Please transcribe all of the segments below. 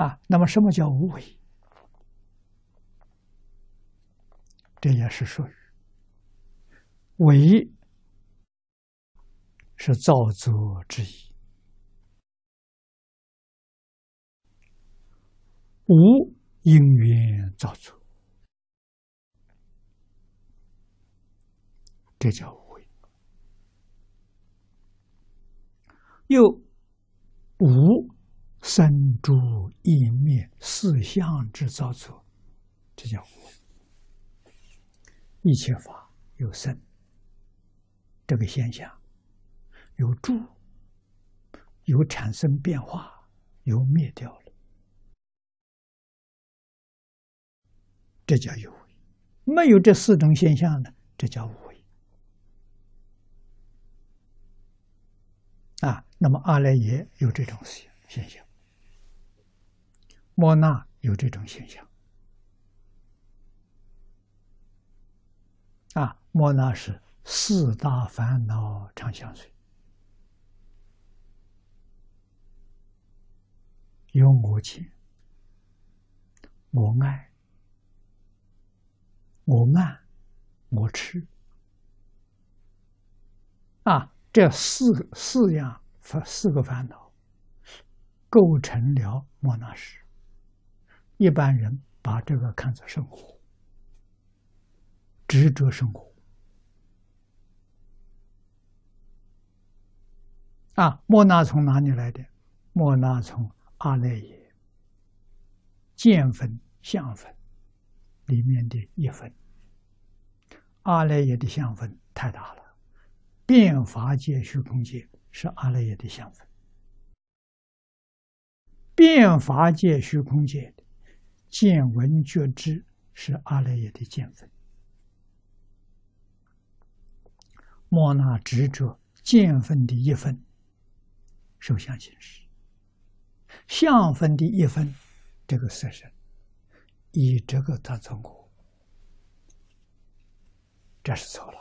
啊，那么什么叫无为？这也是属于为，是造作之意；无因缘造作，这叫无为。又无。生诸意灭四相之造作，这叫。一切法有生这个现象，有住，有产生变化，有灭掉了，这叫有为。没有这四种现象呢，这叫无为。啊，那么阿赖耶有这种现现象。莫那有这种现象啊！莫那是四大烦恼常相随，有我见、我爱、我慢、我痴啊！这四四样烦四个烦恼构成了莫那识。一般人把这个看作生活，执着生活啊。莫那从哪里来的？莫那从阿赖耶见分相分里面的一分。阿赖耶的相分太大了，变法界、虚空界是阿赖耶的相分，变法界、虚空界的。见闻觉知是阿赖耶的见分，莫那执着见分的一分，受想行识；相分的一分，这个色身，以这个当成我，这是错了。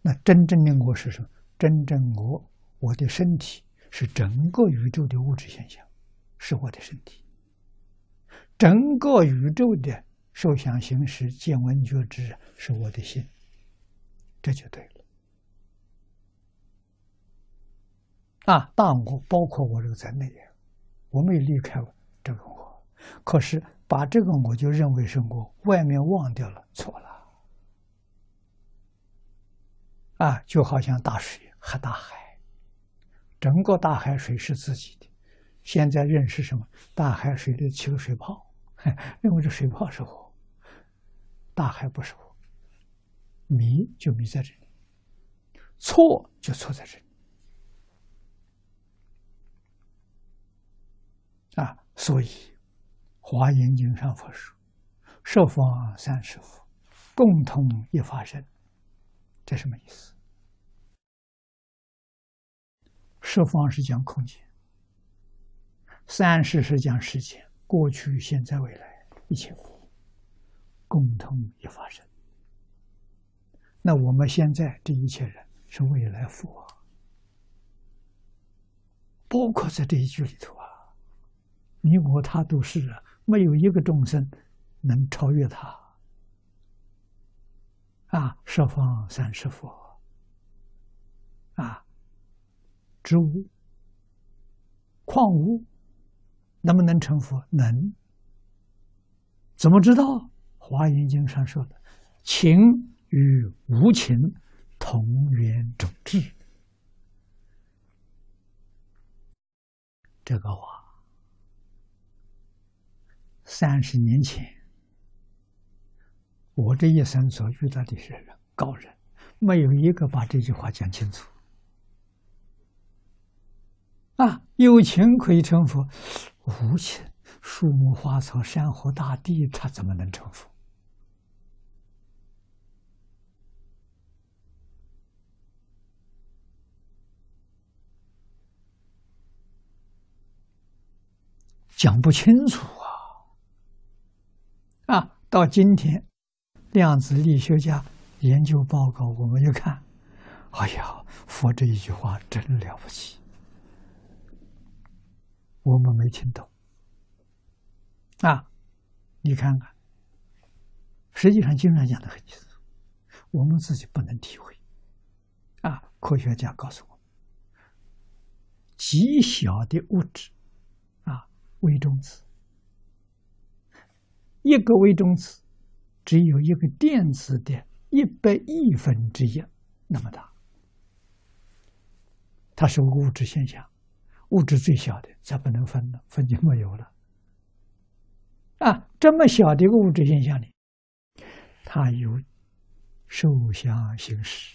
那真正的我是什么？真正我，我的身体是整个宇宙的物质现象，是我的身体。整个宇宙的受想行识、见闻觉知是我的心，这就对了。啊，大我包括我这个在内，我没离开这个我，可是把这个我就认为是我，外面忘掉了，错了。啊，就好像大水和大海，整个大海水是自己的，现在认识什么？大海水里起个水泡。认为这水泡是火，大海不是我，迷就迷在这里，错就错在这里啊！所以《华严经》上佛说：“十方三世佛，共同一法身。”这什么意思？十方是讲空间，三世是讲时间。过去、现在、未来，一切佛共同一发生。那我们现在这一切人是未来佛，包括在这一句里头啊，你我他都是啊，没有一个众生能超越他。啊，十方三世佛，啊，植物、矿物。能不能成佛？能。怎么知道？《华严经》上说的：“情与无情同源种质。”这个话，三十年前，我这一生所遇到的些人、高人，没有一个把这句话讲清楚。啊，有情可以成佛。无情，树木花草、山河大地，它怎么能成佛？讲不清楚啊！啊，到今天，量子力学家研究报告，我们就看，哎呀，佛这一句话真了不起。我们没听懂啊！你看看，实际上经常讲的很清楚，我们自己不能体会啊！科学家告诉我，极小的物质啊，微中子，一个微中子只有一个电子的一百亿分之一那么大，它是物质现象。物质最小的才不能分了，分就没有了。啊，这么小的一个物质现象里，它有受想行识，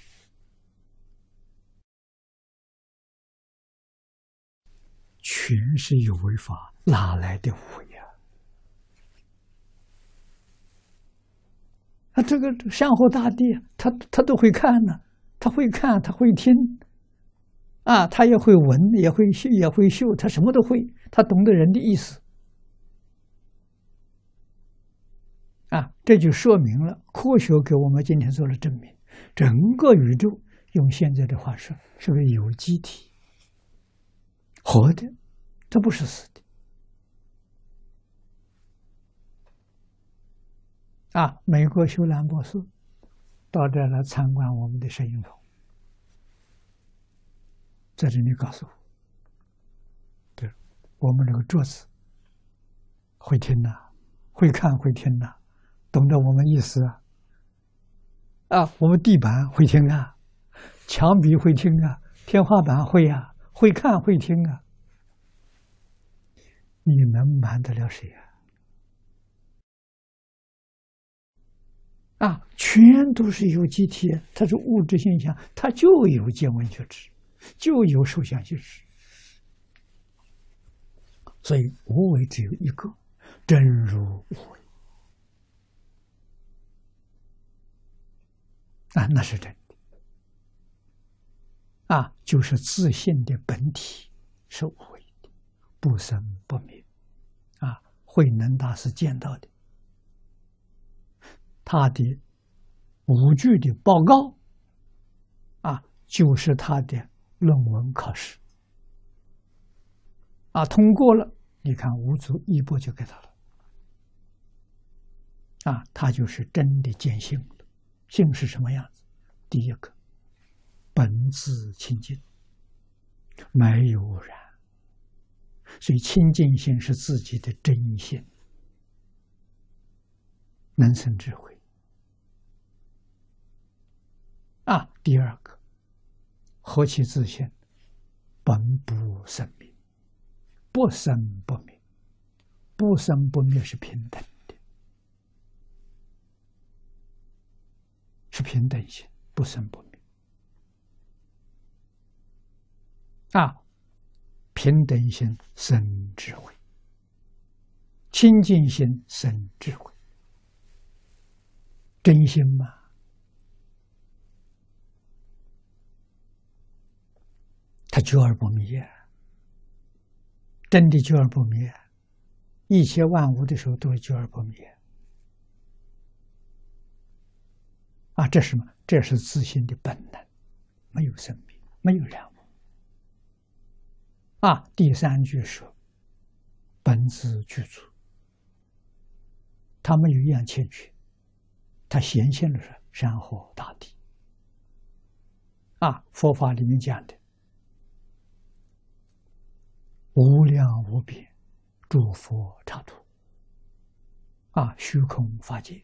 全是有为法，哪来的无呀？啊，这个山河大地，他他都会看呢，他会看，他会听。啊，他也会闻，也会嗅，也会嗅，他什么都会，他懂得人的意思。啊，这就说明了科学给我们今天做了证明：整个宇宙，用现在的话说，是个有机体，活的，它不是死的。啊，美国修兰博士到这来参观我们的摄影棚。在这里告诉我，对，我们这个桌子会听呐，会看会听呐，懂得我们意思啊。啊，我们地板会听啊，墙壁会听啊，天花板会啊，会看会听啊。你能瞒得了谁啊？啊，全都是有机体，它是物质现象，它就有见闻觉知。就有受想行识，所以无为只有一个，真如无为啊，那是真的啊，就是自信的本体是无为的，不生不灭啊。慧能大师见到的，他的无句的报告啊，就是他的。论文考试啊，通过了，你看五祖一波就给他了啊，他就是真的见性了。性是什么样子？第一个，本自清净，没有污染，所以清净性是自己的真性，能生智慧啊。第二个。何其自信，本不生灭，不生不灭，不生不灭是平等的，是平等性，不生不灭。啊，平等心生智慧，清净心生智慧，真心吗？他久而不灭，真的久而不灭，一切万物的时候都是久而不灭。啊，这是什么？这是自信的本能，没有生命，没有两物。啊，第三句说，本自具足，他没有一样欠缺，他显现的是山河大地。啊，佛法里面讲的。无量无边诸佛刹土。啊，虚空法界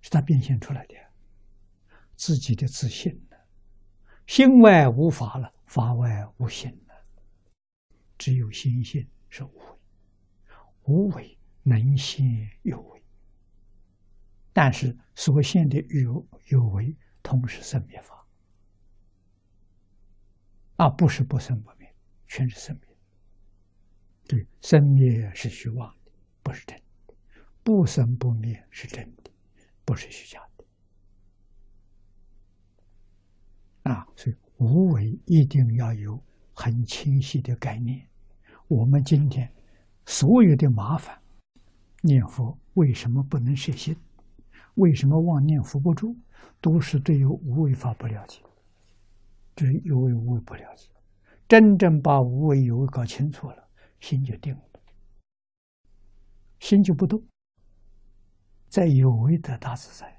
是他变现出来的，自己的自信呢，心外无法了，法外无心了，只有心性是无为，无为能现有为，但是所现的有有为，同是生灭法。啊，不是不生不灭，全是生灭。对，生灭是虚妄的，不是真的；不生不灭是真的，不是虚假的。啊，所以无为一定要有很清晰的概念。我们今天所有的麻烦，念佛为什么不能摄心？为什么妄念伏不住？都是对于无为法不了解，对有为无为不了解。真正把无为有为搞清楚了。心就定了，心就不动，在有为的大自在。